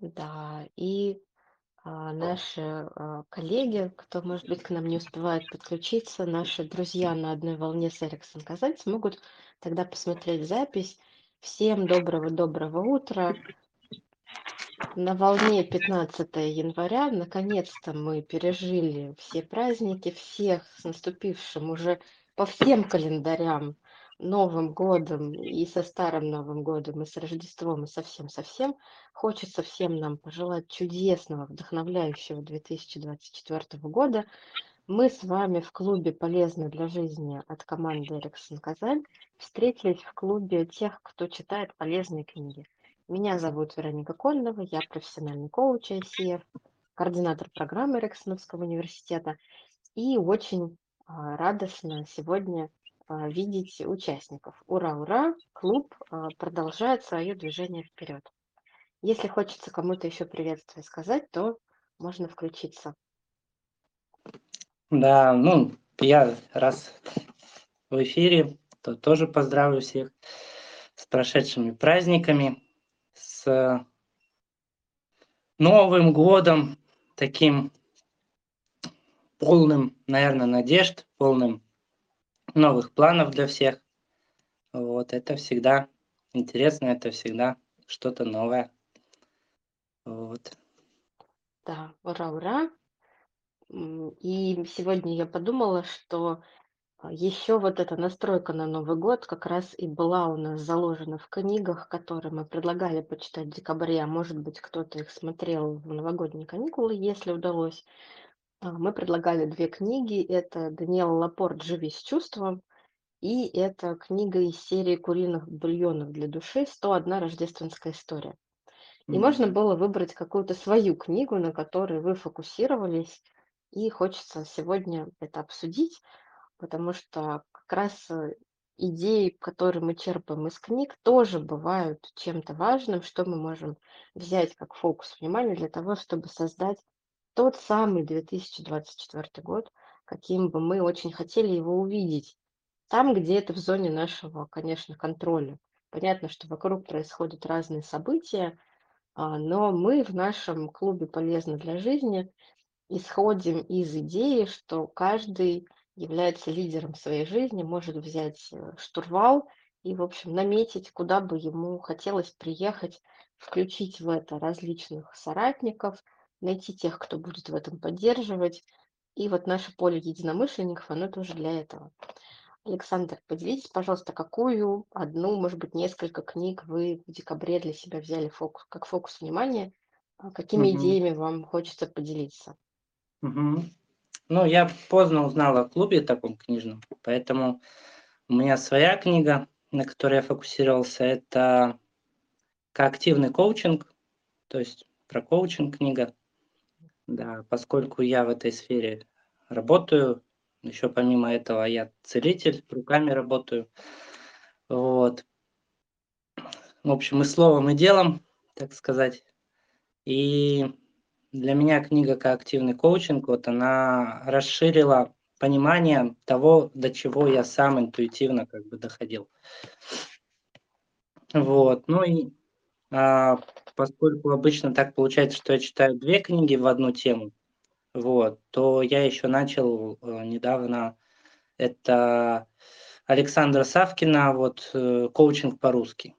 Да, и а, наши а, коллеги, кто, может быть, к нам не успевает подключиться, наши друзья на одной волне с Эриксон Казань смогут тогда посмотреть запись. Всем доброго-доброго утра. На волне 15 января наконец-то мы пережили все праздники, всех с наступившим уже по всем календарям Новым годом и со Старым Новым годом, и с Рождеством, и со всем-со всем. Хочется всем нам пожелать чудесного, вдохновляющего 2024 года. Мы с вами в клубе «Полезно для жизни» от команды Эриксон Казань встретились в клубе тех, кто читает полезные книги. Меня зовут Вероника Кольнова, я профессиональный коуч ICF, координатор программы Эриксоновского университета. И очень а, радостно сегодня видеть участников. Ура, ура! Клуб а, продолжает свое движение вперед. Если хочется кому-то еще приветствие сказать, то можно включиться. Да, ну, я раз в эфире, то тоже поздравлю всех с прошедшими праздниками, с Новым годом, таким полным, наверное, надежд, полным новых планов для всех. Вот, это всегда интересно, это всегда что-то новое. Вот. Да, ура, ура. И сегодня я подумала, что а, еще вот эта настройка на Новый год как раз и была у нас заложена в книгах, которые мы предлагали почитать в декабре, а может быть кто-то их смотрел в новогодние каникулы, если удалось. А, мы предлагали две книги. Это Даниэл Лапорт «Живи с чувством» и это книга из серии «Куриных бульонов для души. 101 рождественская история». И можно было выбрать какую-то свою книгу, на которой вы фокусировались, и хочется сегодня это обсудить, потому что как раз э, идеи, которые мы черпаем из книг, тоже бывают чем-то важным, что мы можем взять как фокус внимания для того, чтобы создать тот самый 2024 год, каким бы мы очень хотели его увидеть. Там, где это в зоне нашего, конечно, контроля. Понятно, что вокруг происходят разные события, а, но мы в нашем клубе «Полезно для жизни» исходим из идеи, что каждый является лидером своей жизни, может взять э, штурвал и, в общем, наметить, куда бы ему хотелось приехать, включить в это различных соратников, найти тех, кто будет в этом поддерживать. И вот наше поле единомышленников, оно тоже для этого. Александр, поделитесь, пожалуйста, какую одну, может быть, несколько книг вы в декабре для себя взяли фокус, как фокус внимания, а какими Мгм. идеями вам хочется поделиться? Мгм. Ну, я поздно узнал о клубе таком книжном, поэтому у меня своя книга, на которой я фокусировался, это коактивный коучинг, то есть про коучинг книга. Да, поскольку я в этой сфере работаю, еще помимо этого я целитель, руками работаю. Вот. В общем, и словом, и делом, так сказать. И для меня книга «Коактивный коучинг», вот она расширила понимание того, до чего я сам интуитивно как бы доходил. Вот, ну и а, поскольку обычно так получается, что я читаю две книги в одну тему, вот, то я еще начал э, недавно, это Александра Савкина, вот, э, коучинг по-русски.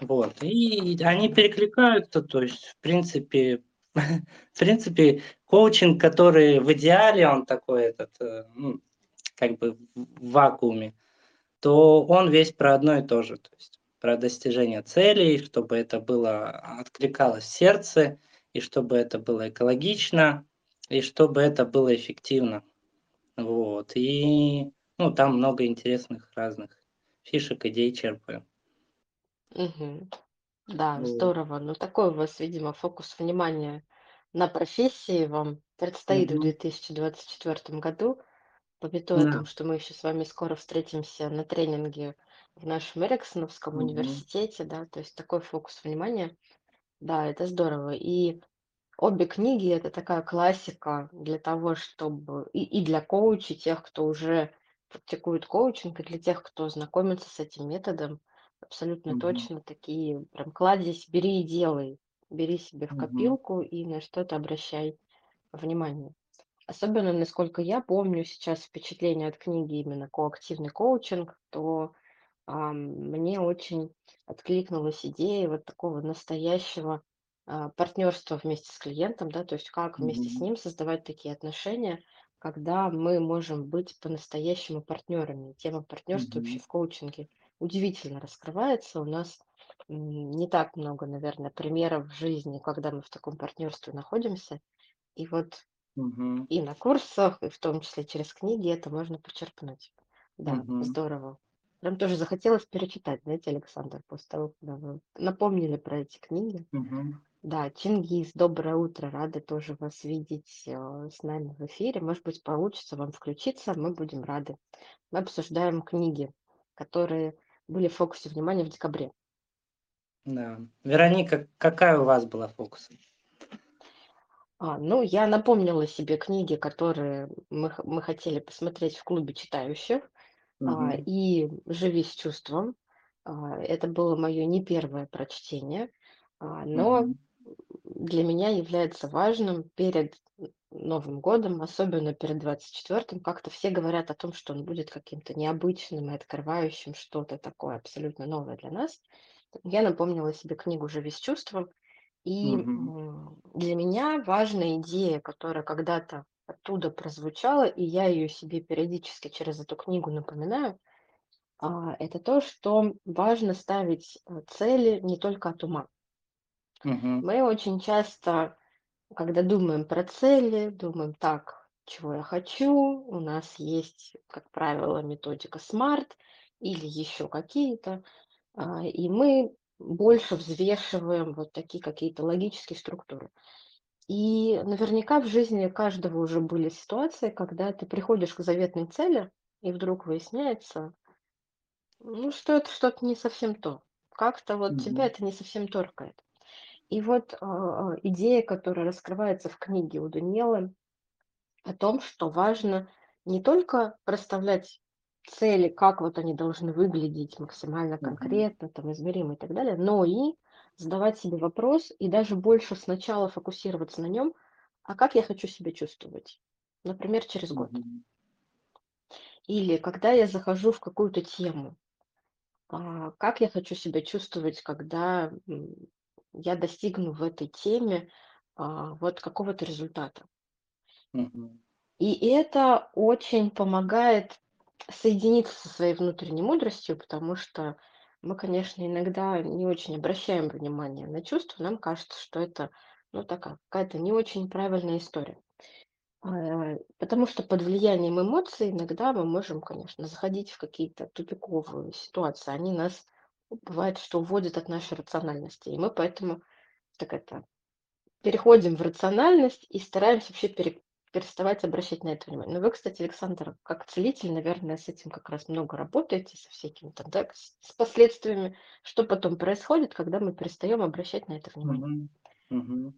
Вот, и они перекликаются, то есть, в принципе, в принципе, коучинг, который в идеале, он такой этот, э, ну, как бы в вакууме, то он весь про одно и то же. То есть про достижение целей, чтобы это было откликалось в сердце, и чтобы это было экологично, и чтобы это было эффективно. Вот. И ну, там много интересных разных фишек, идей черпаю. Мгм. Да, Вот. здорово. Ну, такой у вас, видимо, фокус внимания на профессии вам предстоит в Мгм. 2024 году. Пометуя о Да. том, что мы еще с вами скоро встретимся на тренинге в нашем Эриксоновском Мгм. университете, да, то есть такой фокус внимания. Да, это здорово. И обе книги- это такая классика для того, чтобы и и для коучей, тех, кто уже практикует коучинг, и для тех, кто знакомится с этим методом. Абсолютно Мгм. точно такие прям кладезь "бери и делай". бери себе в Мгм. копилку и на что-то обращай внимание. Особенно, насколько я помню сейчас впечатление от книги именно "Коактивный коучинг", то, мне очень откликнулась идея вот такого настоящего, а, партнерства вместе с клиентом, да, то есть как вместе с ним создавать такие отношения, когда мы можем быть по-настоящему партнерами. Тема партнерства вообще Мгм. в коучинге удивительно раскрывается. У нас, не так много, наверное, примеров в жизни, когда мы в таком партнерстве находимся. И вот Мгм. и на курсах, и в том числе через книги это можно почерпнуть. Да, Мгм. здорово. Прям тоже захотелось перечитать, знаете, Александр, после того, когда вы напомнили про эти книги. Мгм. Да, Чингис, доброе утро, рады тоже вас видеть э, с нами в эфире. Может быть, получится вам включиться, мы будем рады. Мы обсуждаем книги, которые были в фокусе внимания в декабре. Да. Вероника, какая у вас была фокус? А, ну, я напомнила себе книги, которые мы, мы хотели посмотреть в клубе читающих. Мгм. и "Живи с чувством". А, это было мое не первое прочтение, а, но Мгм. для меня является важным перед Новым годом, особенно перед двадцать четвертым. Как-то все говорят о том, что он будет каким-то необычным и открывающим что-то такое абсолютно новое для нас. Я напомнила себе книгу "Живи с чувством", и, м, для меня важная идея, которая когда-то оттуда прозвучала, и я ее себе периодически через эту книгу напоминаю, а, это то, что важно ставить, э, цели не только от ума. Мгм. Мы очень часто, когда думаем про цели, думаем: "Так, чего я хочу?" У нас есть, как правило, методика SMART или еще какие-то, а, и мы больше взвешиваем вот такие какие-то логические структуры. И наверняка в жизни каждого уже были ситуации, когда ты приходишь к заветной цели, и вдруг выясняется, Ну, что это что-то не совсем то. Как-то вот тебя Мгм. это не совсем торкает. И вот а, а, идея, которая раскрывается в книге у Даниэлы, о том, что важно не только расставлять цели, как вот они должны выглядеть максимально Мгм. конкретно, там, измеримо и так далее, но и задавать себе вопрос и даже больше сначала фокусироваться на нем, а как я хочу себя чувствовать, например, через год. Или когда я захожу в какую-то тему, А, как я хочу себя чувствовать, когда, я достигну в этой теме, а, вот какого-то результата? И это очень помогает соединиться со своей внутренней мудростью, потому что мы, конечно, иногда не очень обращаем внимание на чувства. Нам кажется, что это, ну, такая какая-то не очень правильная история. А, потому что под влиянием эмоций иногда мы можем, конечно, заходить в какие-то тупиковые ситуации. Они нас, ну, бывает, что уводят от нашей рациональности. И мы поэтому так это переходим в рациональность и стараемся вообще пере- переставать обращать на это внимание. Но вы, кстати, Александр, как целитель, наверное, с этим как раз много работаете, со всякими там, да, с последствиями, что потом происходит, когда мы перестаем обращать на это внимание.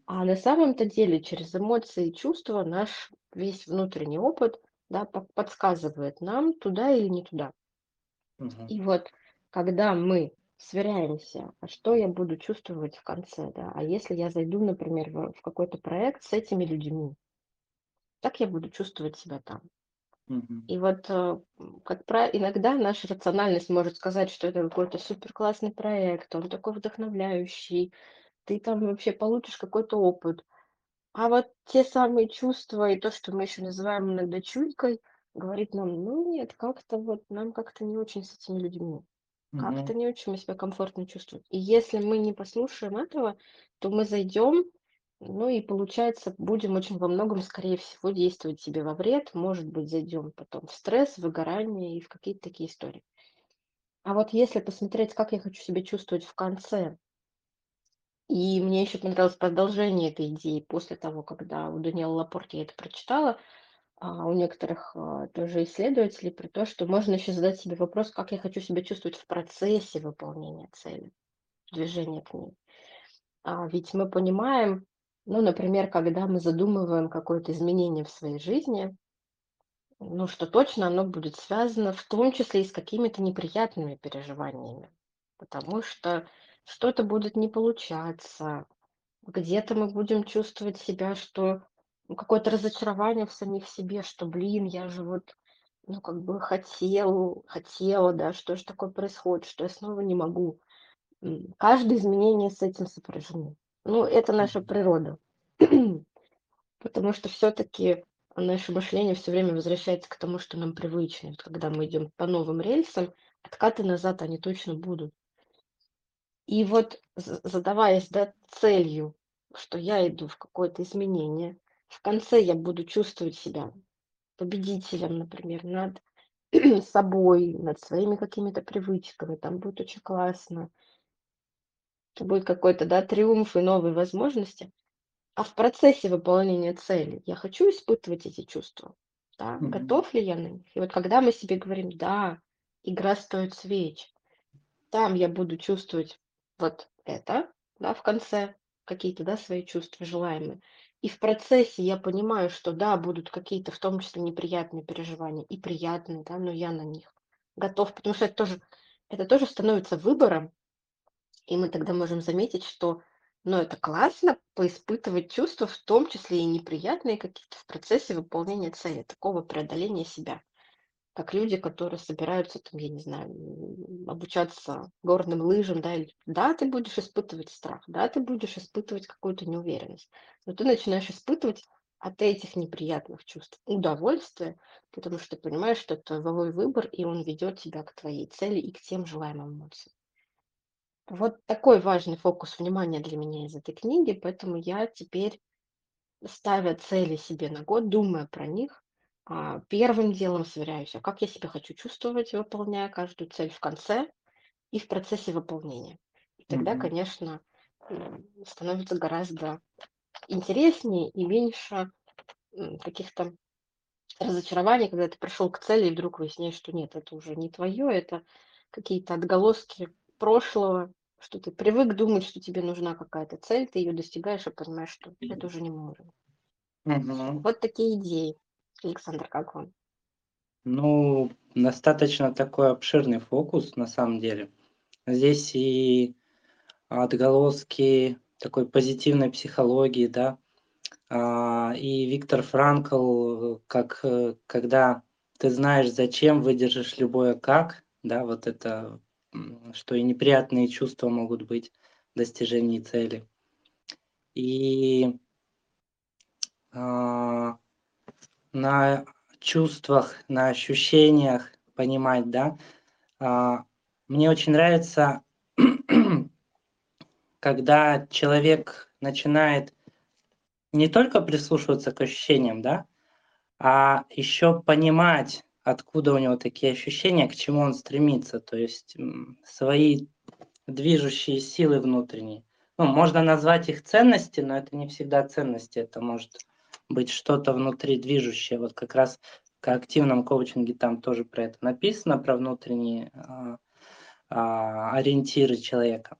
А на самом-то деле через эмоции и чувства наш весь внутренний опыт, да, по- подсказывает нам туда или не туда. Мгм. И вот когда мы сверяемся, а что я буду чувствовать в конце, да, а если я зайду, например, в, в какой-то проект с этими людьми, как я буду чувствовать себя там? И вот, э, как правило, иногда наша рациональность может сказать, что это какой-то супер классный проект, он такой вдохновляющий, ты там вообще получишь какой-то опыт. А вот те самые чувства и то, что мы еще называем иногда чуйкой, говорит нам: "Ну нет, как-то вот нам как-то не очень с этими людьми, как-то не очень мы себя комфортно чувствуем". И если мы не послушаем этого, то мы зайдем, ну и получается, будем очень во многом, скорее всего, действовать себе во вред. Может быть, зайдем потом в стресс, выгорание и в какие-то такие истории. А вот если посмотреть, как я хочу себя чувствовать в конце, и мне еще понравилось продолжение этой идеи после того, когда у Даниэлы Лапорт я это прочитала. А, у некоторых, а, тоже исследователей про то, что можно еще задать себе вопрос, как я хочу себя чувствовать в процессе выполнения цели, движения к ней. А, ведь мы понимаем, ну, например, когда мы задумываем какое-то изменение в своей жизни, ну, что точно оно будет связано в том числе и с какими-то неприятными переживаниями, потому что что-то будет не получаться, Где-то мы будем чувствовать себя, что ну, какое-то разочарование в самих себе, что, блин, я же вот, ну, как бы хотел, хотела, да, что же такое происходит, что я снова не могу. Каждое изменение с этим сопряжено. Ну, это наша природа. Потому что все-таки наше мышление все время возвращается к тому, что нам привычно. Вот когда мы идем по новым рельсам, откаты назад, они точно будут. И вот задаваясь, да, целью, что я иду в какое-то изменение, в конце я буду чувствовать себя победителем, например, над собой, над своими какими-то привычками. Там будет очень классно. Это будет какой-то, да, триумф и новые возможности. А в процессе выполнения цели я хочу испытывать эти чувства? Да, Мгм. готов ли я на них? И вот когда мы себе говорим: "Да, игра стоит свеч", Там я буду чувствовать вот это, да, в конце, какие-то, да, свои чувства желаемые. И в процессе я понимаю, что да, будут какие-то, в том числе, неприятные переживания и приятные, да, но я на них готов, потому что это тоже, это тоже становится выбором, и мы тогда можем заметить, что, ну, это классно поиспытывать чувства, в том числе и неприятные какие-то в процессе выполнения цели, такого преодоления себя. Как люди, которые собираются, там, я не знаю, обучаться горным лыжам, да, или да, ты будешь испытывать страх, да, ты будешь испытывать какую-то неуверенность, но ты начинаешь испытывать от этих неприятных чувств удовольствие, потому что ты понимаешь, что это твой выбор, и он ведет тебя к твоей цели и к тем желаемым эмоциям. Вот такой важный фокус внимания для меня из этой книги, поэтому я теперь Ставя цели себе на год, думая про них, а, первым делом сверяюсь, а как я себя хочу чувствовать, выполняя каждую цель в конце и в процессе выполнения. И тогда, Мгм. конечно, становится гораздо интереснее и меньше каких-то разочарований, когда ты пришел к цели и вдруг выясняешь, что нет, это уже не твое, это какие-то отголоски прошлого, что ты привык думать, что тебе нужна какая-то цель, ты ее достигаешь и понимаешь, что это уже не мой уровень. Мгм. Вот такие идеи. Александр, как вам? Ну, достаточно такой обширный фокус на самом деле. Здесь и отголоски такой позитивной психологии, да, а, и Виктор Франкл, как, э, когда ты знаешь, зачем, выдержишь любое как, да, вот это, что и неприятные чувства могут быть в достижении цели. И а, на чувствах, на ощущениях понимать, да. А, мне очень нравится, когда человек начинает не только прислушиваться к ощущениям, да, а еще понимать, откуда у него такие ощущения, к чему он стремится. То есть, свои движущие силы внутренние. Ну, можно назвать их ценности, но это не всегда ценности. Это может быть что-то внутри движущее. Вот как раз в активном коучинге там тоже про это написано, про внутренние, а, а, ориентиры человека.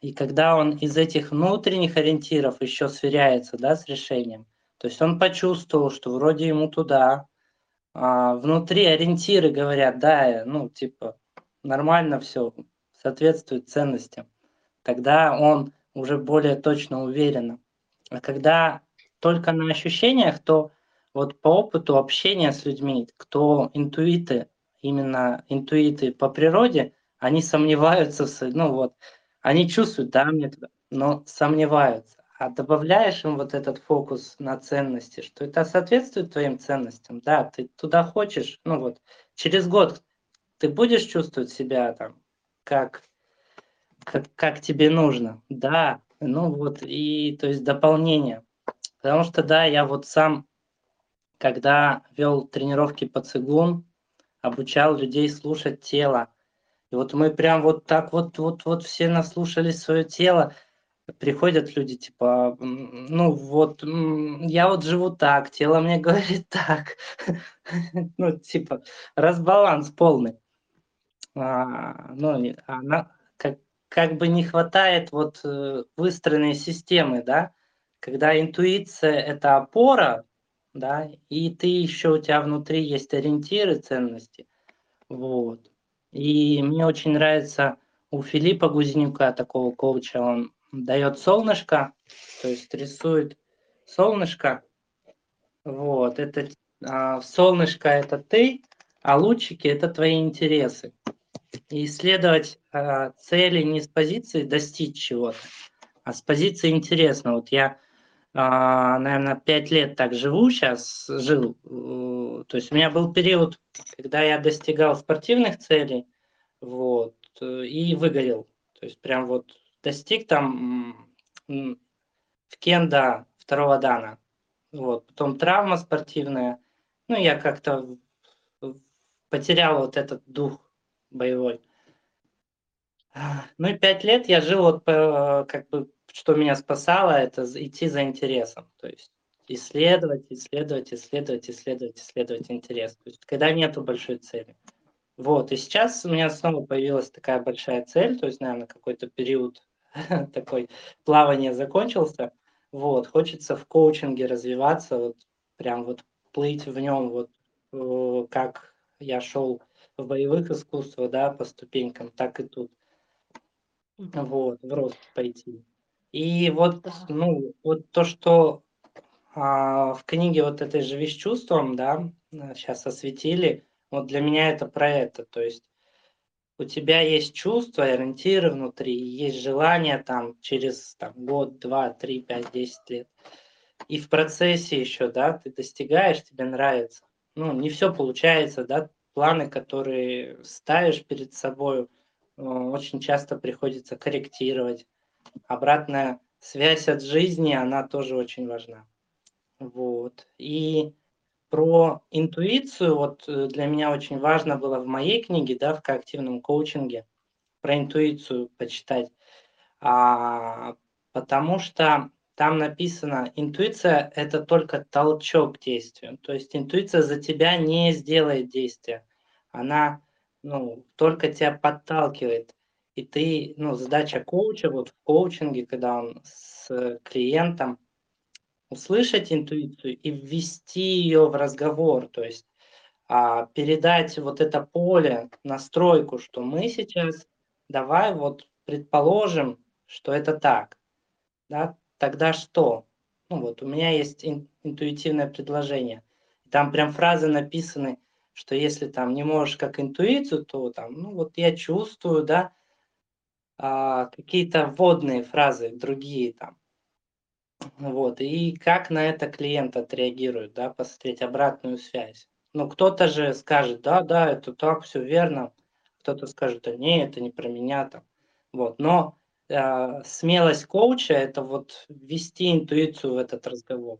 И когда он из этих внутренних ориентиров еще сверяется, да, с решением, то есть он почувствовал, что вроде ему туда, а внутри ориентиры говорят: "Да, э, ну, типа, нормально все, соответствует ценностям". Тогда он уже более точно уверенно. А когда только на ощущениях, то вот по опыту общения с людьми, кто интуиты, именно интуиты по природе, они сомневаются в ну вот, они чувствуют, да, мне но сомневаются. А добавляешь им вот этот фокус на ценности, что это соответствует твоим ценностям. Да, ты туда хочешь, ну вот, через год ты будешь чувствовать себя там как как как тебе нужно. Да, ну вот и то есть дополнение. Потому что, да, я вот сам, когда вел тренировки по цигун, обучал людей слушать тело. И вот мы прям вот так вот вот вот все наслушались свое тело. Приходят люди типа, ну вот, я вот живу так, тело мне говорит так. Ну, типа разбаланс полный. А, ну, она как как бы не хватает вот, э, выстроенной системы, да, когда интуиция- это опора, да, и ты еще у тебя внутри есть ориентиры, ценности. Вот. И мне очень нравится у Филиппа Гузенюка, такого коуча, он дает солнышко То есть рисует солнышко. Вот, это а, солнышко это ты, а лучики это твои интересы. И исследовать а, цели не с позиции достичь чего-то, а с позиции интересно. Вот я, а, наверное, пять лет так живу сейчас, жил. То есть у меня был период, когда я достигал спортивных целей, вот, и выгорел. То есть прям вот достиг там в кенда второго дана. Вот, потом травма спортивная. Ну, я как-то потерял вот этот дух боевой. Ну и пять лет я жил вот как бы, что меня спасало, это идти за интересом. То есть исследовать, исследовать, исследовать, исследовать, исследовать интерес. То есть когда нету большой цели. Вот, и сейчас у меня снова появилась такая большая цель, то есть, наверное, какой-то период такой плавания закончился. Вот, хочется в коучинге развиваться, вот прям вот плыть в нем, вот э, как я шел в боевых искусствах, да, по ступенькам, так и тут. Вот, в рост пойти. И вот, Да. ну, вот то, что а, в книге вот этой «Живи с чувством», да, сейчас осветили, вот для меня это про это. То есть у тебя есть чувства, ориентиры внутри, есть желание там через там, год, два, три, пять, десять лет. И в процессе еще, да, ты достигаешь, тебе нравится. Ну, не все получается, да, планы, которые ставишь перед собой, э, очень часто приходится корректировать. Обратная связь от жизни, она тоже очень важна. Вот. И про интуицию, вот э, для меня очень важно было в моей книге, да, в коактивном коучинге, про интуицию почитать. А, потому что там написано, интуиция это только толчок к действию. То есть интуиция за тебя не сделает действия. Она ну, только тебя подталкивает. И ты, ну, задача коуча вот в коучинге, когда он с клиентом, услышать интуицию и ввести ее в разговор. То есть а, передать вот это поле, настройку, что мы сейчас, давай вот предположим, что это так, да, тогда что? Ну вот у меня есть ин- интуитивное предложение. Там прям фразы написаны, что если там не можешь как интуицию, то там, ну вот я чувствую, да, а, какие-то вводные фразы, другие там. Вот, и как на это клиент отреагирует, да, посмотреть обратную связь. Ну, кто-то же скажет, да, да, это так, все верно. Кто-то скажет, да не, это не про меня там. Вот, но э, смелость коуча– это вот ввести интуицию в этот разговор.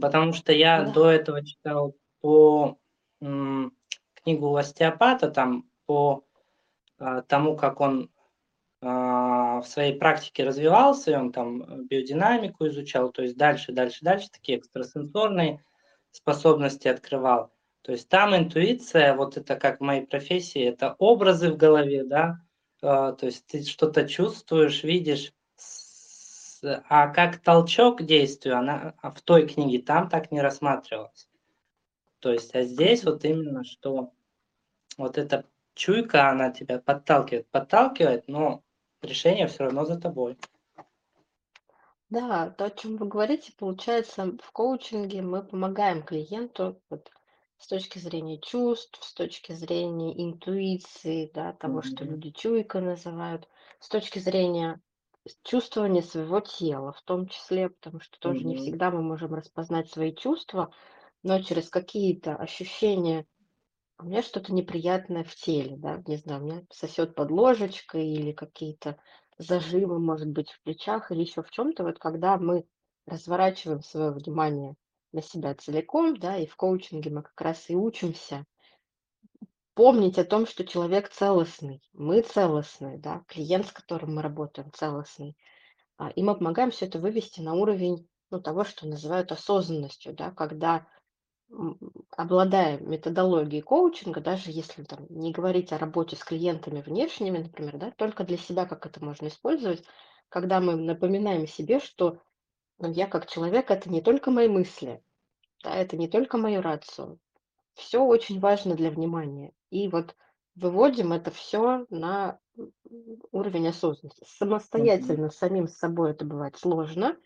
Потому что я Да. до этого читал по м, книгу остеопата, там, по а, тому, как он в своей практике развивался, и он там биодинамику изучал, то есть дальше, дальше, дальше такие экстрасенсорные способности открывал. То есть там интуиция, вот это как в моей профессии, это образы в голове, да, а, то есть ты что-то чувствуешь, видишь, а как толчок к действию, она а в той книге там так не рассматривалась. То есть, а здесь вот именно, что вот эта чуйка, она тебя подталкивает, подталкивает, но решение все равно за тобой. Да, то, о чем вы говорите, получается, в коучинге мы помогаем клиенту вот, с точки зрения чувств, с точки зрения интуиции, да, того, что Мгм. люди чуйкой называют, с точки зрения чувствования своего тела, в том числе, потому что тоже не Мгм. всегда мы можем распознать свои чувства, но через какие-то ощущения у меня что-то неприятное в теле, да, не знаю, у меня сосет под ложечкой или какие-то зажимы, может быть, в плечах или еще в чем-то. Вот когда мы разворачиваем свое внимание на себя целиком, да, и в коучинге мы как раз и учимся помнить о том, что человек целостный, мы целостные, да, клиент, с которым мы работаем, целостный. А, И мы помогаем все это вывести на уровень ну, того, что называют осознанностью, да, когда обладая методологией коучинга, даже если там не говорить о работе с клиентами внешними, например, да, только для себя как это можно использовать, когда мы напоминаем себе, что ну, я как человек это не только мои мысли, да, это не только мою рацию, все очень важно для внимания. И вот выводим это все на уровень осознанности. Самостоятельно самим с собой это бывает сложно,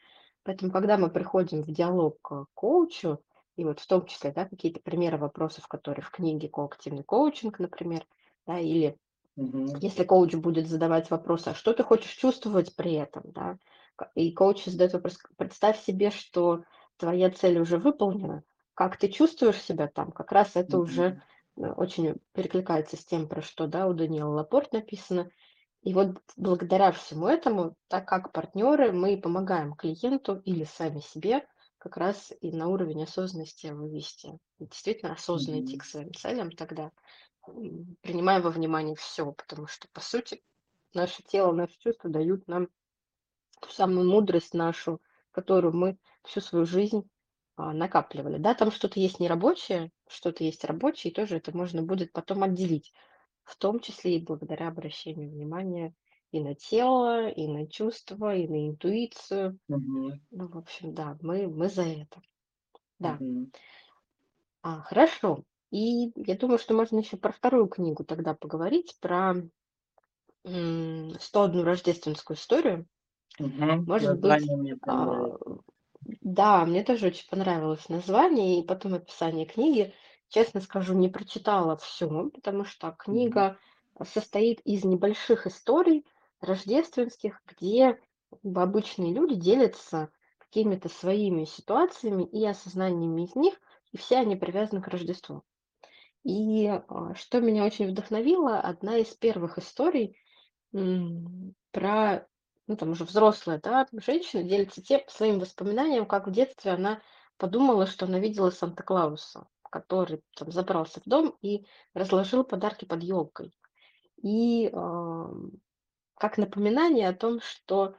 поэтому когда мы приходим в диалог к коучу, и вот в том числе, да, какие-то примеры вопросов, которые в книге "Коактивный коучинг", например, да, или Мгм. если коуч будет задавать вопросы: "А что ты хочешь чувствовать при этом?" Да, и коуч задает вопрос: "Представь себе, что твоя цель уже выполнена. Как ты чувствуешь себя там?" Как раз это уже, Мгм. э, очень перекликается с тем, про что, да, у Даниэлы Лапорт написано. И вот благодаря всему этому, так как партнеры, мы помогаем клиенту или сами себе как раз и на уровень осознанности вывести. И действительно осознанно идти к своим целям тогда, принимая во внимание все, потому что, по сути, наше тело, наши чувства дают нам ту самую мудрость нашу, которую мы всю свою жизнь, а, накапливали. Да, там что-то есть нерабочее, что-то есть рабочее, и тоже это можно будет потом отделить. В том числе и благодаря обращению внимания и на тело, и на чувства, и на интуицию. Мгм. Ну, в общем, да, мы мы за это. Да. Мгм. А, хорошо. И я думаю, что можно еще про вторую книгу тогда поговорить, про, м, "101 рождественскую историю". Мгм. Может быть, Название мне а, да, мне тоже очень понравилось название и потом описание книги. Честно скажу, не прочитала всю, потому что Мгм. книга состоит из небольших историй рождественских, где обычные люди делятся какими-то своими ситуациями и осознаниями из них, и все они привязаны к Рождеству. И а, что меня очень вдохновило, одна из первых историй про, ну, там уже взрослая, да, женщина делится тем своим воспоминанием, как в детстве она подумала, что она видела Санта-Клауса, который там забрался в дом и разложил подарки под елкой. И как напоминание о том, что,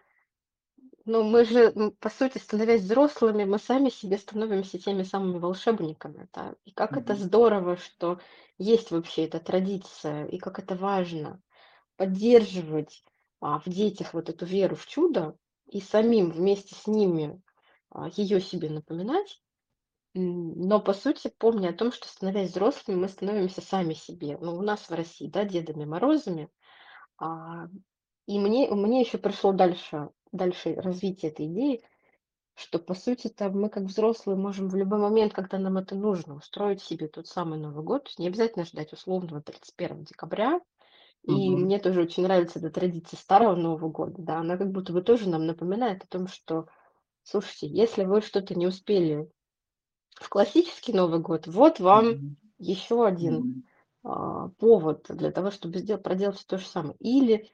ну, мы же, по сути, становясь взрослыми, мы сами себе становимся теми самыми волшебниками, да. И как это Мгм. здорово, что есть вообще эта традиция, и как это важно поддерживать, а, в детях вот эту веру в чудо и самим вместе с ними, а, ее себе напоминать. Но, по сути, помня о том, что, становясь взрослыми, мы становимся сами себе. Ну, у нас в России, да, Дедами Морозами. А, и мне мне еще пришло дальше дальше развитие этой идеи, что, по сути-то, мы, как взрослые, можем в любой момент, когда нам это нужно, устроить себе тот самый Новый год. Не обязательно ждать условного 31 декабря, и Мгм. мне тоже очень нравится эта традиция Старого Нового года, да. Она как будто бы тоже нам напоминает о том, что, слушайте, если вы что-то не успели в классический Новый год, вот вам Мгм. еще один, Мгм. а, повод для того, чтобы сделать проделать то же самое. Или,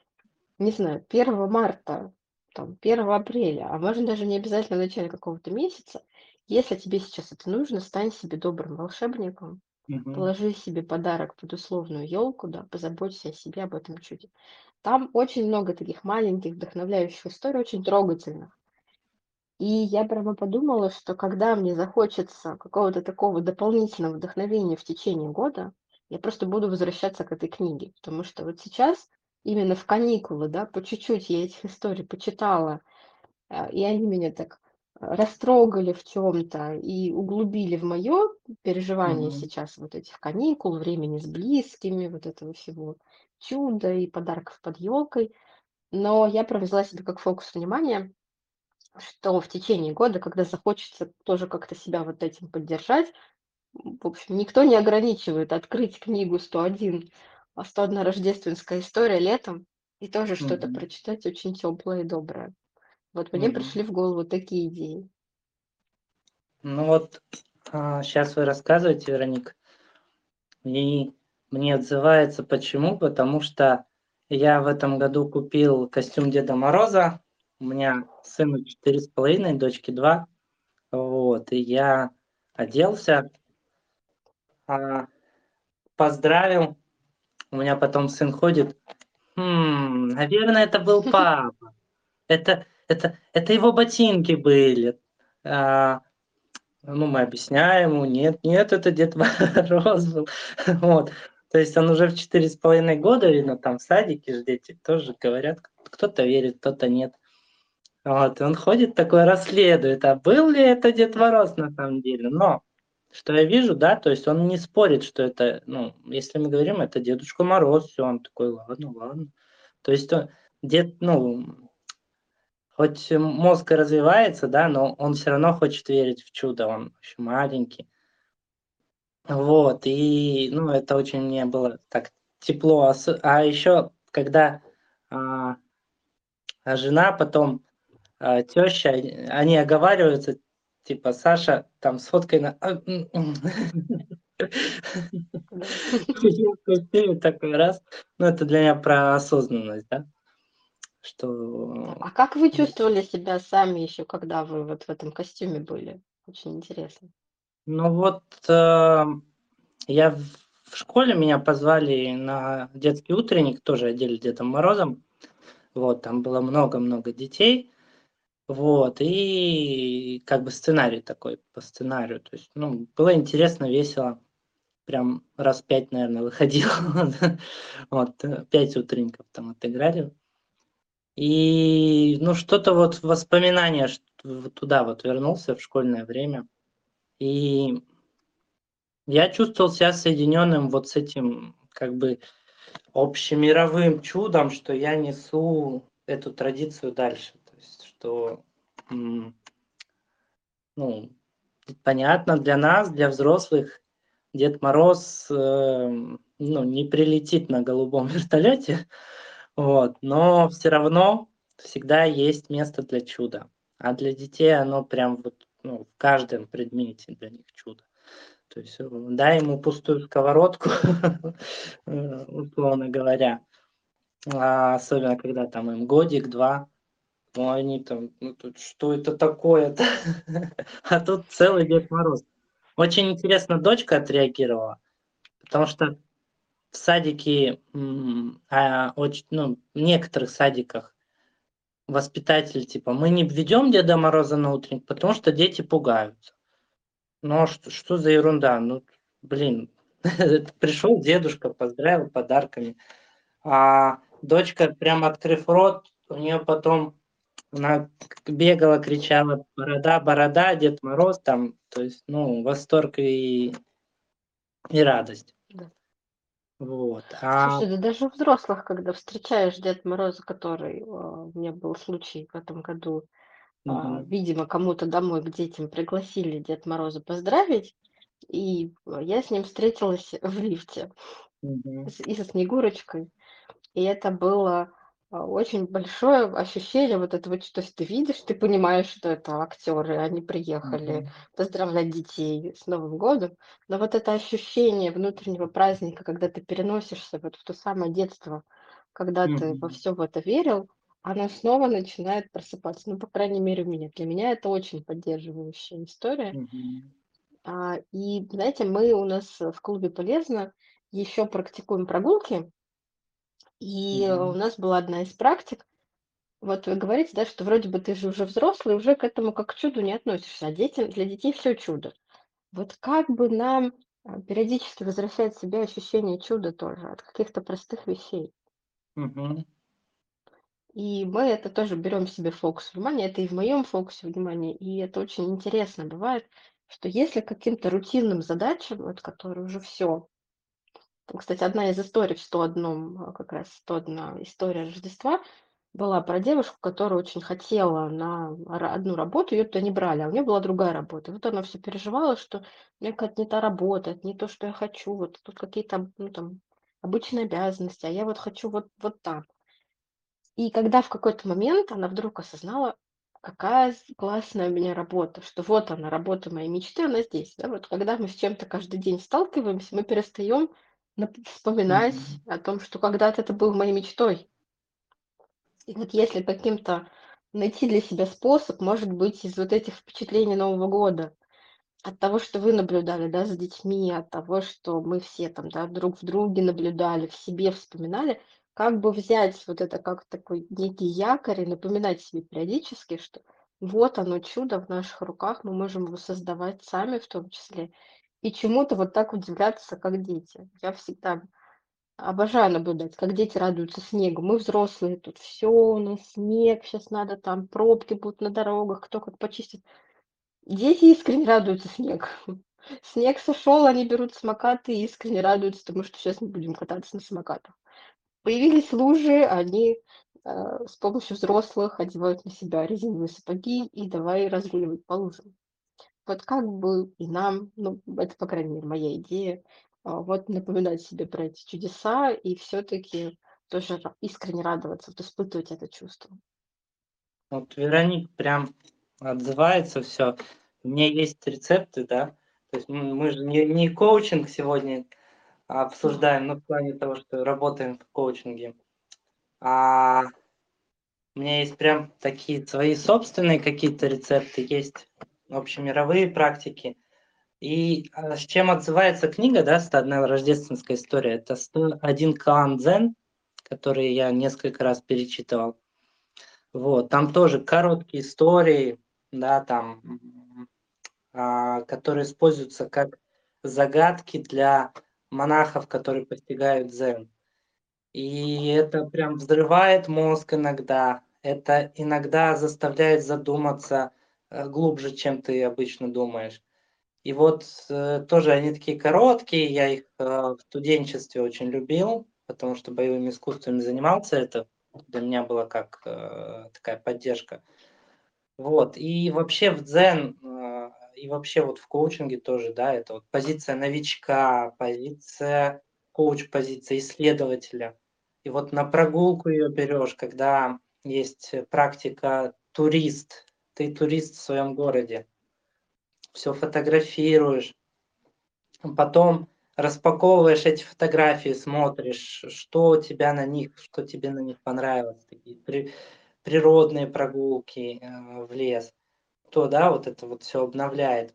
не знаю, 1 марта, там, 1 апреля, а можно даже не обязательно в начале какого-то месяца. Если тебе сейчас это нужно, стань себе добрым волшебником, Мгм. положи себе подарок под условную елку, да, позаботься о себе, об этом чуде. Там очень много таких маленьких вдохновляющих историй, очень трогательных. И я прямо подумала, что когда мне захочется какого-то такого дополнительного вдохновения в течение года, я просто буду возвращаться к этой книге. Потому что вот сейчас, именно в каникулы, да, по чуть-чуть я этих историй почитала, а, и они меня так а, растрогали в чем-то и углубили в мое переживание Мгм. сейчас вот этих каникул, времени с близкими, вот этого всего чуда и подарков под елкой. Но я провела себе как фокус внимания, что в течение года, когда захочется тоже как-то себя вот этим поддержать, в общем, никто не ограничивает открыть книгу "101", а, "101 рождественская история" летом и тоже что-то Мгм. прочитать очень теплое и доброе. Вот мне Мгм. пришли в голову такие идеи. Ну вот, сейчас вы рассказываете, Вероника, и мне отзывается почему? Потому что я в этом году купил костюм Деда Мороза. У меня сыну четыре с половиной, дочке 2. Вот, и я оделся, а, поздравил. У меня потом сын ходит: "Хм, наверное, это был папа. Это это это его ботинки были". А, ну, мы объясняем ему: "Нет, нет, это Дед Мороз был". Вот. То есть он уже в четыре с половиной года, видно, там в садике ж дети тоже говорят, кто-то верит, кто-то нет. Вот, и он ходит такой, расследует, а был ли это Дед Мороз на самом деле. Но что я вижу, да, то есть он не спорит, что это, ну, если мы говорим, это Дедушка Мороз, все, он такой: "Ладно, ладно". То есть он дед, ну, хоть мозг и развивается, да, но он все равно хочет верить в чудо, он еще маленький. Вот, и, ну, это очень мне было так тепло. Ос а еще, когда, а, а жена потом, а, теща, они оговариваются, типа: "Саша, там сфоткай на" а, такой раз. Ну, это для меня про осознанность, да, что А как вы чувствовали себя сами еще, когда вы вот в этом костюме были? Очень интересно. Ну вот, э, я в школе меня позвали на детский утренник, тоже одели Дедом Морозом. Вот, там было много-много детей. Вот, и как бы сценарий такой, по сценарию. То есть, ну, было интересно, весело. Прям раз 5, наверное, выходил. Вот, э, 5 утренников там отыграли. И, ну, что-то вот воспоминания, туда вот вернулся, в школьное время. И я чувствовал себя соединенным вот с этим, как бы, общемировым чудом, что я несу эту традицию дальше. Что, ну, понятно, для нас, для взрослых, Дед Мороз, эм, ну, не прилетит на голубом вертолете, вот, но все равно всегда есть место для чуда. А для детей оно прям вот, ну, в каждом предмете для них чудо. То есть, э, дай ему пустую сковородку, э, условно говоря, а особенно когда там им годик, 2, ну, они там, ну, тут что это такое-то? А тут целый Дед Мороз. Очень интересно дочка отреагировала, потому что в садике, а, оч ну, в некоторых садиках воспитатели типа: "Мы не ведем Деда Мороза на утренник, потому что дети пугаются". Ну, а что что за ерунда? Ну, блин, пришел дедушка, поздравил подарками. А дочка, прям открыв рот, у нее потом она бегала, кричала: "Борода, борода, Дед Мороз!" Там, то есть, ну, восторг и и радость. Да. Вот, а Слушай, да даже взрослых, когда встречаешь Дед Мороза, который, а, у меня был случай в этом году, а, Мгм, видимо, кому-то домой к детям пригласили Дед Мороза поздравить, и, а, я с ним встретилась в лифте мгм, с и со Снегурочкой. И это было, очень большое ощущение вот этого, ч то есть ты видишь, ты понимаешь, что это актеры, они приехали мгм, поздравлять детей с Новым годом. Но вот это ощущение внутреннего праздника, когда ты переносишься вот в то самое детство, когда ты во всё в это верил, оно снова начинает просыпаться. Ну, по крайней мере, у меня. Для меня это очень поддерживающая история. мгм, А, и знаете, мы у нас в клубе "Полезно" еще практикуем прогулки. И э, у нас была одна из практик. Вот вы говорите, да, что вроде бы ты же уже взрослый, уже к этому как к чуду не относишься, а детям, для детей все чудо. Вот как бы нам а, периодически возвращать себе ощущение чуда тоже от каких-то простых вещей. мгм, И мы это тоже берем себе фокус внимания, это и в моем фокусе внимания, и это очень интересно бывает, что если каким-то рутинным задачам, вот которые уже все, кстати, одна из историй в "101", а, как раз "101 история Рождества" была про девушку, которая очень хотела на одну работу, ее туда не брали, а у нее была другая работа. Вот она все переживала, что у меня какая-то не та работа, это не то, что я хочу, вот тут какие-то, ну, там, обычные обязанности, а я вот хочу вот вот так. И когда в какой-то момент она вдруг осознала, какая классная у меня работа, что вот она, работа моей мечты, она здесь. Да, вот когда мы с чем-то каждый день сталкиваемся, мы перестаем вспоминать мгм, о том, что когда-то это был моей мечтой. И вот если каким-то найти для себя способ, может быть, из вот этих впечатлений Нового года, от того, что вы наблюдали, да, за детьми, от того, что мы все там, да, друг в друге наблюдали, в себе вспоминали, как бы взять вот это как такой некий якорь и напоминать себе периодически, что вот оно чудо в наших руках, мы можем его создавать сами в том числе, и чему-то вот так удивляться, как дети. Я всегда обожаю наблюдать, как дети радуются снегу. Мы взрослые, тут все у нас снег, сейчас надо там пробки будут на дорогах, кто как почистит. Дети искренне радуются снегу. Снег сошел, они берут самокаты и искренне радуются тому, что сейчас мы будем кататься на самокатах. Появились лужи, они, э, с помощью взрослых одевают на себя резиновые сапоги и давай разгуливать по лужам. Вот как бы и нам, ну, это, по крайней мере, моя идея, а, вот напоминать себе про эти чудеса и все-таки тоже искренне радоваться, вот испытывать это чувство. Вот Вероник прям отзывается все. У меня есть рецепты, да. То есть м, мы же не, не коучинг сегодня обсуждаем, но в плане того, что работаем в коучинге. А у меня есть прям такие свои собственные какие-то рецепты, есть общемировые практики. И а, с чем отзывается книга, да, «101 рождественская история», это «101 Каан Дзен», который я несколько раз перечитывал. Вот, там тоже короткие истории, да, там, а, которые используются как загадки для монахов, которые постигают дзен. И это прям взрывает мозг иногда. Это иногда заставляет задуматься глубже, чем ты обычно думаешь. И вот э, тоже они такие короткие, я их э, в студенчестве очень любил, потому что боевыми искусствами занимался. Это для меня было как э, такая поддержка. Вот. И вообще в дзен, э, и вообще вот в коучинге тоже, да, это вот позиция новичка, позиция коуч-позиция исследователя. И вот на прогулку ее берешь, когда есть практика турист, ты турист в своем городе, все фотографируешь, потом распаковываешь эти фотографии, смотришь, что у тебя на них, что тебе на них понравилось, такие при- природные прогулки э, в лес, то да, вот это вот все обновляет.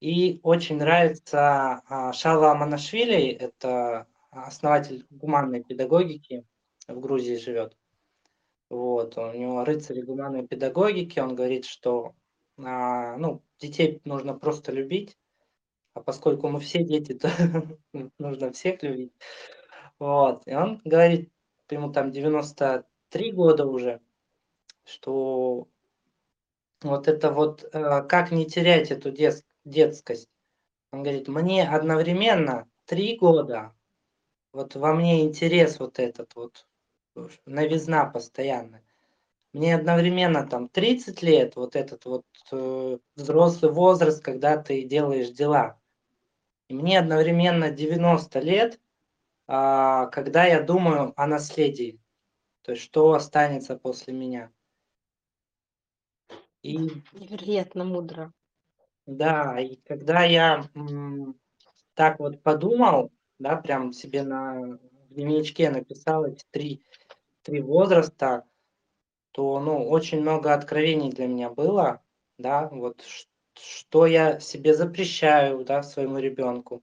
И очень нравится а, Шала Аманашвили, это основатель гуманной педагогики, в Грузии живет. Вот, у него рыцарь гуманной педагогики, он говорит, что а, ну, детей нужно просто любить, а поскольку мы все дети, то нужно всех любить. Вот, и он говорит, ему там 93 года уже, что вот это вот, э, как не терять эту дет- детскость. Он говорит, мне одновременно три года, вот во мне интерес вот этот вот, новизна постоянная. Мне одновременно там 30 лет, вот этот вот э, взрослый возраст, когда ты делаешь дела. И мне одновременно 90 лет, а, когда я думаю о наследии, то есть что останется после меня. И Невероятно мудро. да, и когда я м, так вот подумал, да, прям себе на дневничке написал эти три, три возраста, то, ну, очень много откровений для меня было, да, вот что я себе запрещаю, да, своему ребенку,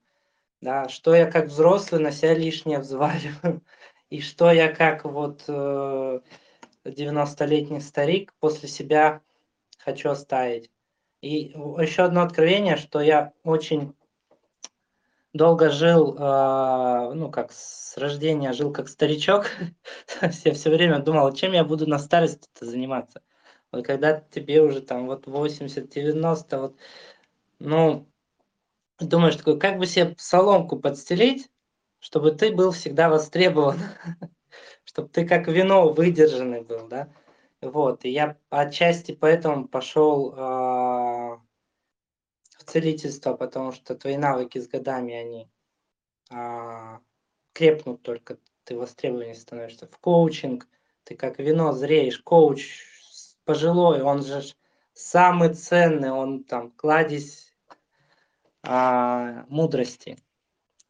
да, что я как взрослый на себя лишнее взваливаю, и что я как вот э, 90-летний старик после себя хочу оставить. И еще одно откровение, что я очень долго жил, а, ну, как с рождения жил как старичок. Я все время думал, чем я буду на старости-то заниматься. Вот когда тебе уже там вот 80-90, вот, ну, думаешь такой, как бы себе соломку подстелить, чтобы ты был всегда востребован, чтобы ты как вино выдержанный был, да. Вот, и я отчасти поэтому пошел а, целительство, потому что твои навыки с годами, они а, крепнут только, ты востребованнее становишься. В коучинг ты как вино зреешь, коуч пожилой, он же самый ценный, он там кладезь а, мудрости.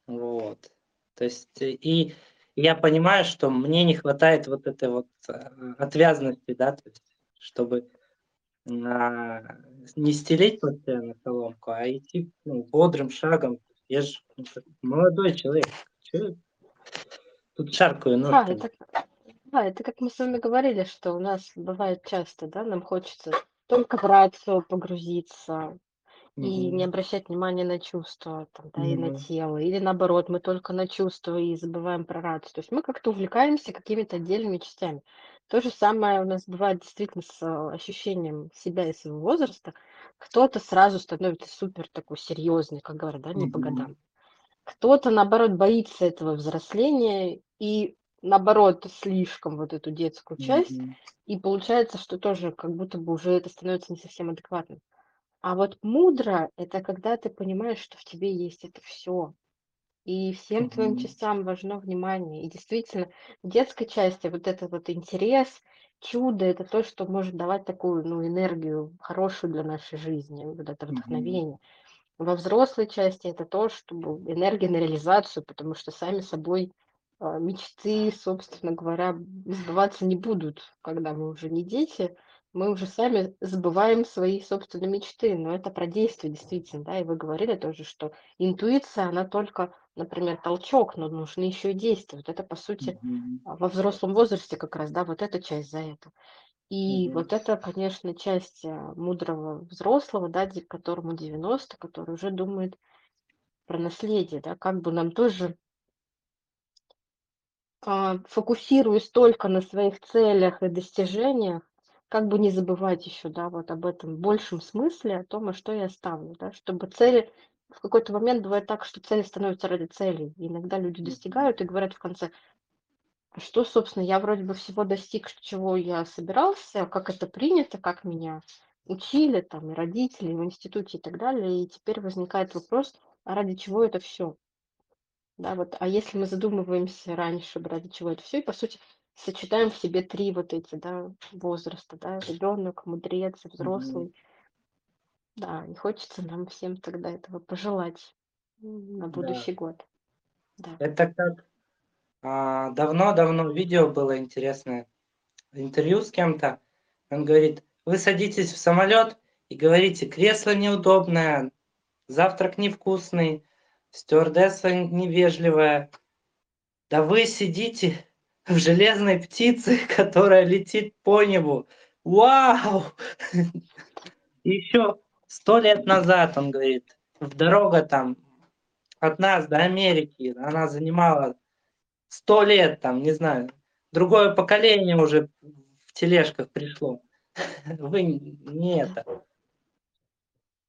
Вот. То есть, э, и я понимаю, что мне не хватает вот этой вот а, отвязности, да, то есть, чтобы а, не стелить постоянно соломку, а идти ну, бодрым шагом. Я же ну, молодой человек. Чё Тут шаркаю Да, ножками. это, к- да, это как мы с вами говорили, что у нас бывает часто, да, нам хочется только в рацию погрузиться и не Мгм. обращать внимания на чувства, там, да, и на тело, или наоборот, мы только на чувства и забываем про рацию. То есть мы как-то увлекаемся какими-то отдельными частями. То же самое у нас бывает действительно с э, ощущением себя и своего возраста. Кто-то сразу становится супер такой серьезный, как говорят, да, не по годам. Кто-то, наоборот, боится этого взросления и, наоборот, слишком вот эту детскую часть. И получается, что тоже как будто бы уже это становится не совсем адекватным. А вот мудро- это когда ты понимаешь, что в тебе есть это все и всем твоим частям важно внимание. И действительно, в детской части вот этот вот интерес, чудо- это то, что может давать такую, ну, энергию хорошую для нашей жизни, вот это вдохновение. Во взрослой части это то, чтобы энергия на реализацию, потому что сами собой, а, мечты, собственно говоря, сбываться не будут, когда мы уже не дети. Мы уже сами сбываем свои собственные мечты, но это про действие действительно, да. И вы говорили тоже, что интуиция, она только, например, толчок, но нужны еще и действия. Вот это, по сути, а, во взрослом возрасте как раз, да, вот эта часть за это. И вот это, конечно, часть, а, мудрого взрослого, да, которому 90, который уже думает про наследие, да, как бы нам тоже, а, фокусируясь только на своих целях и достижениях, как бы не забывать еще, да, вот об этом большем смысле, о том, а что я оставлю, да, чтобы цели в какой-то момент бывает так, что цели становятся ради целей. И иногда люди достигают и говорят в конце: А что, собственно, я вроде бы всего достиг, чего я собирался, как это принято, как меня учили там и родители, и в институте и так далее. И теперь возникает вопрос, а ради чего это все? Да, вот, а если мы задумываемся раньше, ради чего это все, и, по сути, сочетаем в себе 3 вот эти, да, возраста, да, ребенок, мудрец, взрослый. Да, и хочется нам всем тогда этого пожелать, на Да. будущий год. Да. Это как, а, давно-давно видео было интересное, интервью с кем-то. Он говорит: "Вы садитесь в самолет и говорите: "Кресло неудобное, завтрак невкусный, стюардесса невежливая". Да вы сидите в "Железной птице", которая летит по небу. Вау! Еще 100 лет назад, он говорит, в дорога там от нас до Америки, она занимала 100 лет, там, не знаю. Другое поколение уже в тележках пришло. Вы не это.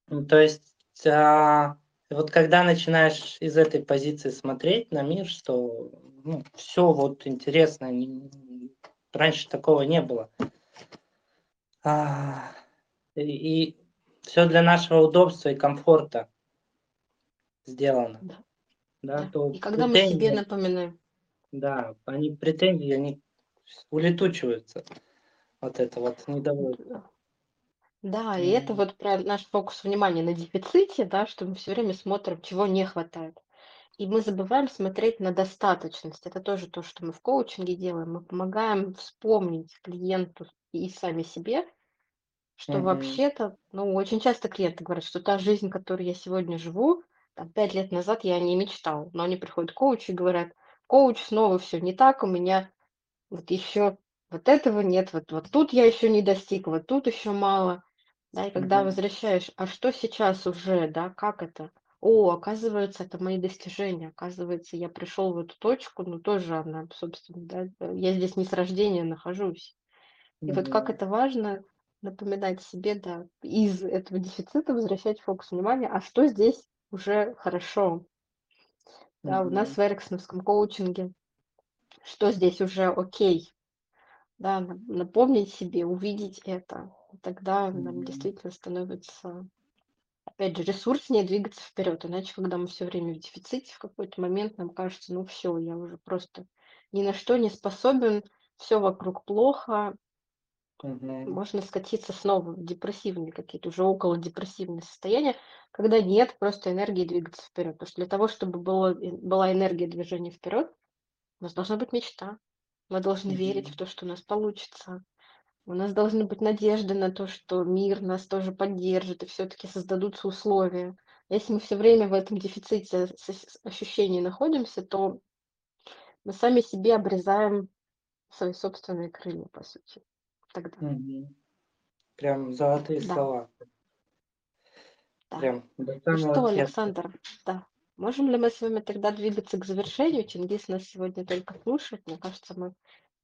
Ну, то есть, а, вот когда начинаешь из этой позиции смотреть на мир, что, ну, всё вот интересно, раньше такого не было. А, и все для нашего удобства и комфорта сделано, Да, да, да. то И когда мы себе напоминаем да, они претензии, они улетучиваются. Вот это вот недовольство. Да, и это вот про наш фокус внимания на дефиците, да, что мы все время смотрим, чего не хватает. И мы забываем смотреть на достаточность. Это тоже то, что мы в коучинге делаем. Мы помогаем вспомнить клиенту и сами себе, что Мгм. вообще-то, ну, очень часто клиенты говорят, что та жизнь, которой я сегодня живу, там, 5 лет назад я не мечтал. Но они приходят к коучу и говорят: "Коуч, снова все не так, у меня вот еще вот этого нет, вот вот тут я еще не достиг, вот тут еще мало. Да, и когда Мгм. возвращаешь, а что сейчас уже, да, как это? О, оказывается, это мои достижения, оказывается, я пришел в эту точку, но тоже она, собственно, да, э, я здесь не с рождения нахожусь. И вот как это важно напоминать себе, да, из этого дефицита возвращать фокус внимания, а что здесь уже хорошо. Да, у нас в эриксоновском коучинге, что здесь уже окей, Да, на напомнить себе, увидеть это. Тогда нам Мгм. действительно становится, опять же, ресурснее двигаться вперед. Иначе, когда мы все время в дефиците, в какой-то момент нам кажется: "Ну все, я уже просто ни на что не способен, все вокруг плохо". Мгм. Можно скатиться снова в депрессивные какие-то, уже около депрессивные состояния, когда нет просто энергии двигаться вперед. Потому что для того, чтобы было э, была энергия движения вперед, у нас должна быть мечта. Мы должны верить в то, что у нас получится. У нас должны быть надежды на то, что мир нас тоже поддержит и все-таки создадутся условия. Если мы все время в этом дефиците ощущений находимся, то мы сами себе обрезаем свои собственные крылья, по сути. Тогда. Мгм. Прям золотые Да, слова, да. прям Ну что, сердца. Александр, да. Можем ли мы с вами тогда двигаться к завершению? Чингис нас сегодня только слушает. Мне кажется, мы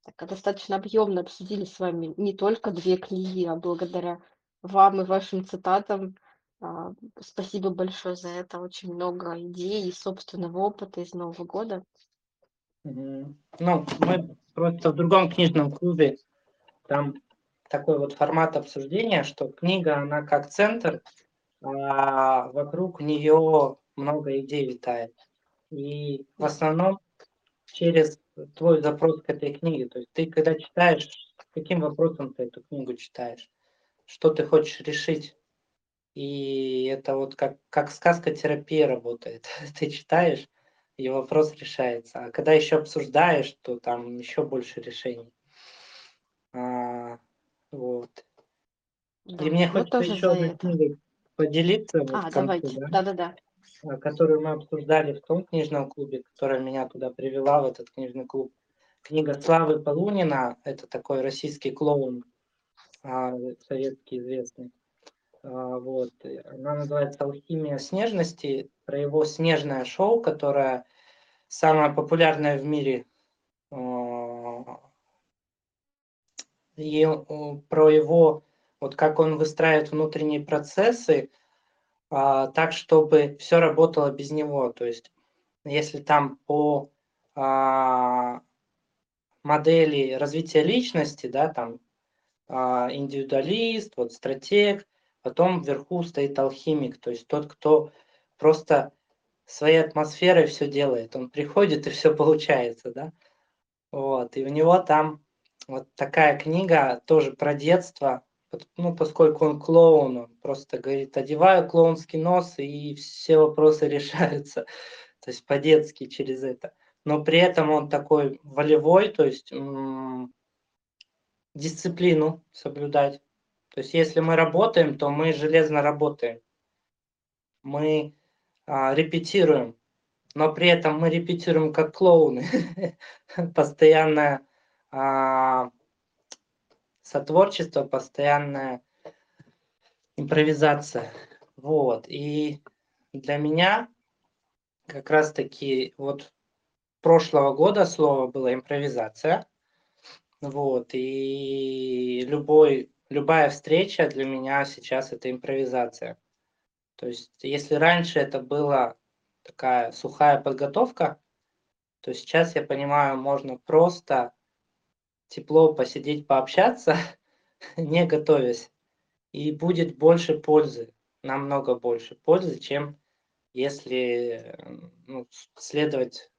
Так, а достаточно объемно обсудили с вами не только 2 книги, а благодаря вам и вашим цитатам. А, спасибо большое за это. Очень много идей и собственного опыта из Нового года. Ну, мы просто в другом книжном клубе, там такой вот формат обсуждения, что книга, она как центр, а вокруг нее много идей витает. И в основном через твой запрос к этой книге. То есть ты когда читаешь, с каким вопросом ты эту книгу читаешь, что ты хочешь решить. И это вот как, как сказка-терапия работает. Ты читаешь, и вопрос решается. А когда еще обсуждаешь, то там еще больше решений. А, вот. И Да, мне мы хочется еще одной книгой поделиться вот А, концу, давайте. да, Да-да-да. А, которую мы обсуждали в том книжном клубе, которая меня туда привела, в этот книжный клуб. Книга Славы Полунина, это такой российский клоун, а, советский известный. А, Вот. Она называется «Алхимия снежности», про его снежное шоу, которое самое популярное в мире. И про его, вот как он выстраивает внутренние процессы, а, так, чтобы все работало без него. То есть, если там по а, модели развития личности, да, там а, индивидуалист, вот стратег, потом вверху стоит алхимик, то есть тот, кто просто своей атмосферой все делает. Он приходит и все получается, да. Вот, и у него там вот такая книга тоже про детство, ну, поскольку он клоун, он просто говорит, одеваю клоунский нос, и все вопросы решаются, то есть по-детски через это. Но при этом он такой волевой, то есть дисциплину соблюдать. То есть если мы работаем, то мы железно работаем. Мы а, репетируем, но при этом мы репетируем как клоуны. Постоянное а, сотворчество, постоянная импровизация. Вот. И для меня как раз-таки вот прошлого года слово было импровизация. Вот. И любой, любая встреча для меня сейчас это импровизация. То есть, если раньше это была такая сухая подготовка, то сейчас я понимаю, можно просто тепло посидеть, пообщаться, не готовясь, и будет больше пользы, намного больше пользы, чем если ну, следовать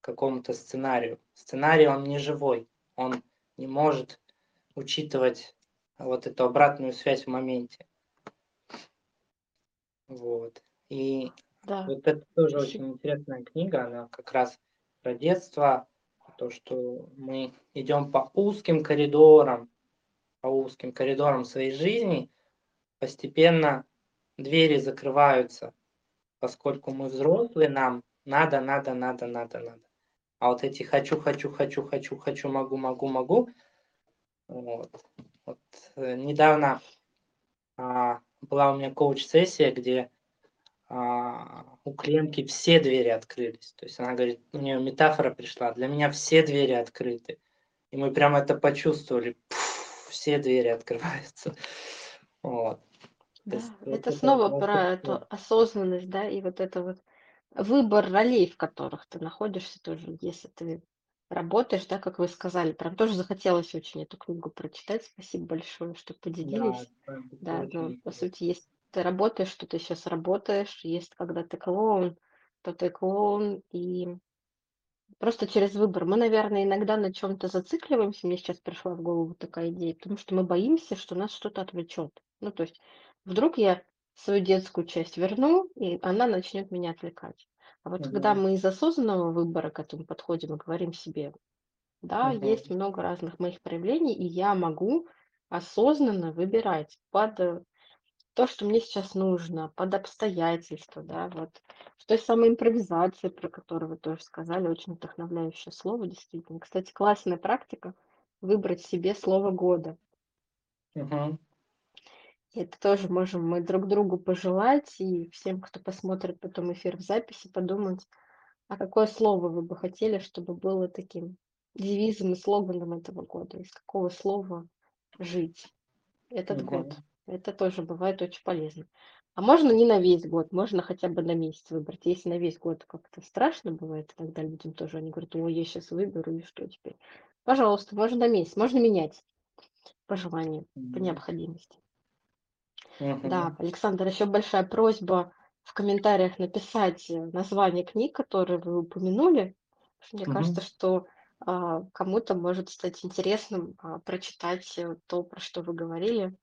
какому-то сценарию. Сценарий, он не живой, он не может учитывать вот эту обратную связь в моменте. Вот. И Да. Вот это тоже очень интересная книга, она как раз про детство, то, что мы идем по узким коридорам, по узким коридорам своей жизни, постепенно двери закрываются, поскольку мы взрослые, нам надо, надо, надо, надо, надо. А вот эти хочу, хочу, хочу, хочу, хочу, могу, могу, могу. Вот. Вот, э, недавно а, была у меня коуч-сессия, где у клиентки все двери открылись. То есть она говорит, у нее метафора пришла, для меня все двери открыты. И мы прям это почувствовали, пф, все двери открываются. Вот. Да, есть это это снова про волшебство. эту осознанность, да, и вот это вот выбор ролей, в которых ты находишься тоже, если ты работаешь, да, как вы сказали, прям тоже захотелось очень эту книгу прочитать. Спасибо большое, что Да, поделились. это это Да, очень но по сути есть ты работаешь, что ты сейчас работаешь, есть когда ты клоун, то ты клоун, и Просто через выбор. Мы, наверное, иногда на чем-то зацикливаемся. Мне сейчас пришла в голову такая идея, потому что мы боимся, что нас что-то отвлечет. Ну, то есть вдруг я свою детскую часть верну, и она начнет меня отвлекать. А вот когда Мгм, мы из осознанного выбора к этому подходим и говорим себе, да, мгм, есть много разных моих проявлений, и я могу осознанно выбирать под то, что мне сейчас нужно, под обстоятельства, да, вот. В той самой импровизации, про которую вы тоже сказали, очень вдохновляющее слово, действительно. Кстати, классная практика выбрать себе слово года. мгм. И это тоже можем мы друг другу пожелать, и всем, кто посмотрит потом эфир в записи, подумать, а какое слово вы бы хотели, чтобы было таким девизом и слоганом этого года, из какого слова жить этот год. Это тоже бывает очень полезно. А можно не на весь год, можно хотя бы на месяц выбрать. Если на весь год как-то страшно бывает, тогда людям тоже они говорят: "Ой, я сейчас выберу, и что теперь?" Пожалуйста, можно на месяц, можно менять по желанию, по необходимости. Да, Мгм. Александр, еще большая просьба в комментариях написать, э, название книг, которые вы упомянули. Мне кажется, Мгм. что, а, кому-то может стать интересным, а, прочитать, э, то, про что вы говорили,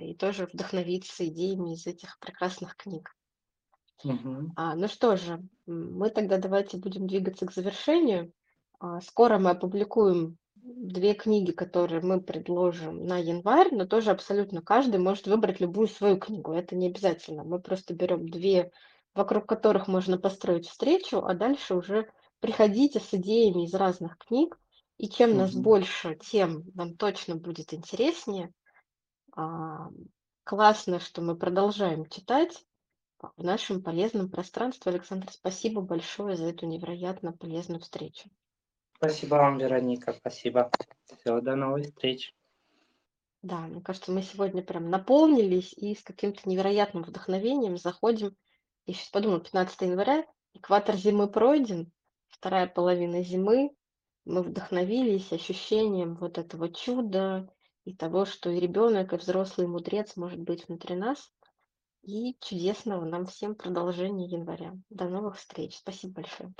и тоже вдохновиться идеями из этих прекрасных книг. Мгм. А, ну что же, мы тогда давайте будем двигаться к завершению. А, скоро мы опубликуем 2 книги, которые мы предложим на январь, но тоже абсолютно каждый может выбрать любую свою книгу. Это не обязательно. Мы просто берем 2, вокруг которых можно построить встречу, а дальше уже приходите с идеями из разных книг. И чем нас Мгм. больше, тем нам точно будет интереснее. А, классно, что мы продолжаем читать в нашем полезном пространстве. Александр, спасибо большое за эту невероятно полезную встречу. Спасибо вам, Вероника. Спасибо. Всё, до новых встреч. Да, мне кажется, мы сегодня прям наполнились и с каким-то невероятным вдохновением заходим. Я сейчас подумала, 15 января, экватор зимы пройден, вторая половина зимы. Мы вдохновились ощущением вот этого чуда и того, что и ребенок, и взрослый мудрец может быть внутри нас. И чудесного нам всем продолжения января. До новых встреч. Спасибо большое.